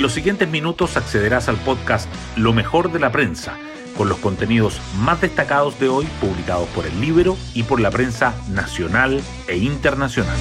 En los siguientes minutos accederás al podcast Lo mejor de la prensa, con los contenidos más destacados de hoy publicados por el libro y por la prensa nacional e internacional.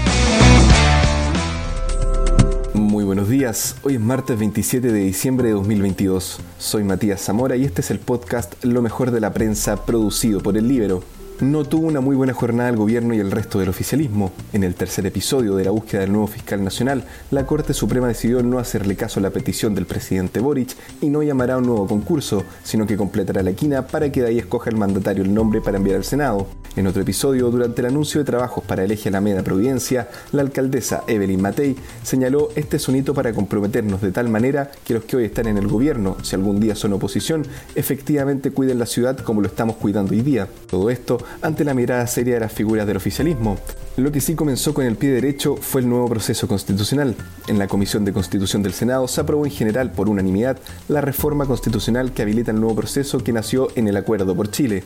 Muy buenos días, hoy es martes 27 de diciembre de 2022. Soy Matías Zamora y este es el podcast Lo mejor de la prensa producido por el libro no tuvo una muy buena jornada el gobierno y el resto del oficialismo. En el tercer episodio de la búsqueda del nuevo fiscal nacional, la Corte Suprema decidió no hacerle caso a la petición del presidente Boric y no llamará a un nuevo concurso, sino que completará la quina para que de ahí escoja el mandatario el nombre para enviar al Senado. En otro episodio, durante el anuncio de trabajos para el eje Alameda Providencia, la alcaldesa Evelyn Matei señaló este sonito para comprometernos de tal manera que los que hoy están en el gobierno, si algún día son oposición, efectivamente cuiden la ciudad como lo estamos cuidando hoy día. Todo esto ante la mirada seria de las figuras del oficialismo. Lo que sí comenzó con el pie derecho fue el nuevo proceso constitucional. En la Comisión de Constitución del Senado se aprobó en general por unanimidad la reforma constitucional que habilita el nuevo proceso que nació en el Acuerdo por Chile.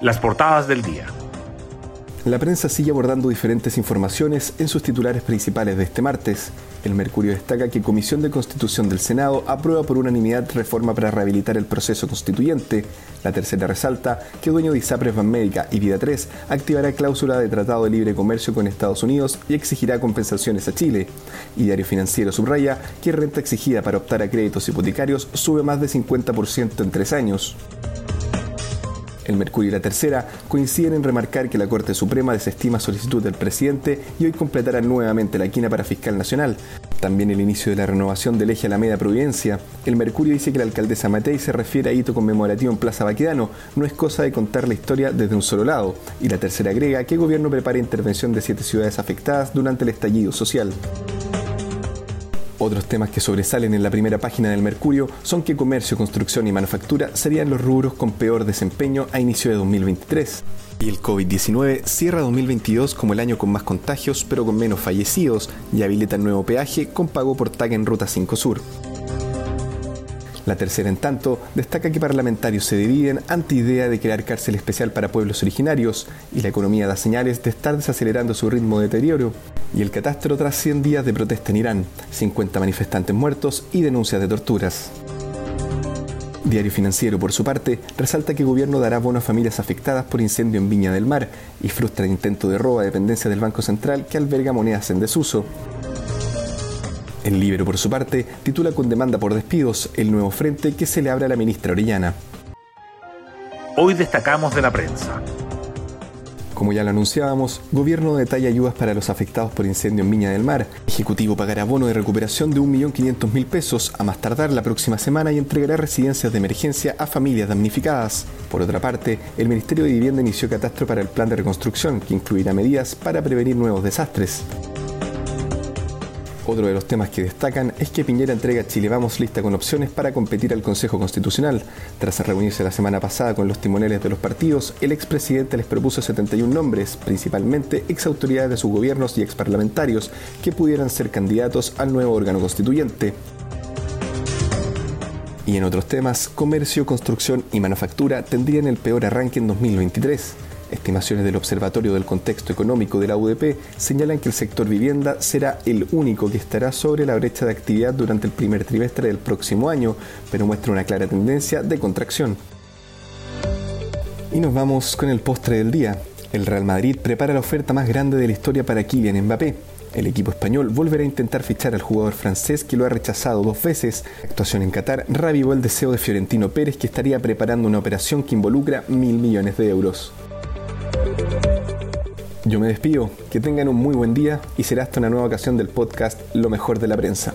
Las portadas del día. La prensa sigue abordando diferentes informaciones en sus titulares principales de este martes. El Mercurio destaca que Comisión de Constitución del Senado aprueba por unanimidad reforma para rehabilitar el proceso constituyente. La tercera resalta que dueño de ISAPRES Banmédica y Vida 3 activará cláusula de Tratado de Libre Comercio con Estados Unidos y exigirá compensaciones a Chile. Y Diario Financiero subraya que renta exigida para optar a créditos hipotecarios sube más de 50% en tres años. El Mercurio y la Tercera coinciden en remarcar que la Corte Suprema desestima solicitud del presidente y hoy completará nuevamente la quina para fiscal nacional. También el inicio de la renovación del eje Alameda Providencia. El Mercurio dice que la alcaldesa Matei se refiere a hito conmemorativo en Plaza Baquedano. No es cosa de contar la historia desde un solo lado. Y la tercera agrega que el gobierno prepara intervención de siete ciudades afectadas durante el estallido social. Otros temas que sobresalen en la primera página del Mercurio son que comercio, construcción y manufactura serían los rubros con peor desempeño a inicio de 2023. Y el COVID-19 cierra 2022 como el año con más contagios pero con menos fallecidos y habilita el nuevo peaje con pago por tag en Ruta 5 Sur. La tercera, en tanto, destaca que parlamentarios se dividen ante idea de crear cárcel especial para pueblos originarios y la economía da señales de estar desacelerando su ritmo de deterioro. Y el catastro tras 100 días de protesta en Irán, 50 manifestantes muertos y denuncias de torturas. Diario Financiero, por su parte, resalta que el gobierno dará bono a familias afectadas por incendio en Viña del Mar y frustra el intento de robo a dependencia del Banco Central que alberga monedas en desuso. El Libro, por su parte, titula con demanda por despidos el nuevo frente que se le abre a la ministra Orellana. Hoy destacamos de la prensa. Como ya lo anunciábamos, gobierno detalla ayudas para los afectados por incendio en Viña del Mar. Ejecutivo pagará bono de recuperación de 1.500.000 pesos a más tardar la próxima semana y entregará residencias de emergencia a familias damnificadas. Por otra parte, el Ministerio de Vivienda inició catastro para el plan de reconstrucción, que incluirá medidas para prevenir nuevos desastres. Otro de los temas que destacan es que Piñera entrega Chile Vamos lista con opciones para competir al Consejo Constitucional. Tras reunirse la semana pasada con los timoneles de los partidos, el expresidente les propuso 71 nombres, principalmente exautoridades de sus gobiernos y exparlamentarios, que pudieran ser candidatos al nuevo órgano constituyente. Y en otros temas, comercio, construcción y manufactura tendrían el peor arranque en 2023. Estimaciones del Observatorio del Contexto Económico de la UDP señalan que el sector vivienda será el único que estará sobre la brecha de actividad durante el primer trimestre del próximo año, pero muestra una clara tendencia de contracción. Y nos vamos con el postre del día. El Real Madrid prepara la oferta más grande de la historia para Kylian Mbappé. El equipo español volverá a intentar fichar al jugador francés que lo ha rechazado dos veces. La actuación en Qatar revivó el deseo de Fiorentino Pérez que estaría preparando una operación que involucra mil millones de euros. Yo me despido, que tengan un muy buen día y será hasta una nueva ocasión del podcast Lo mejor de la prensa.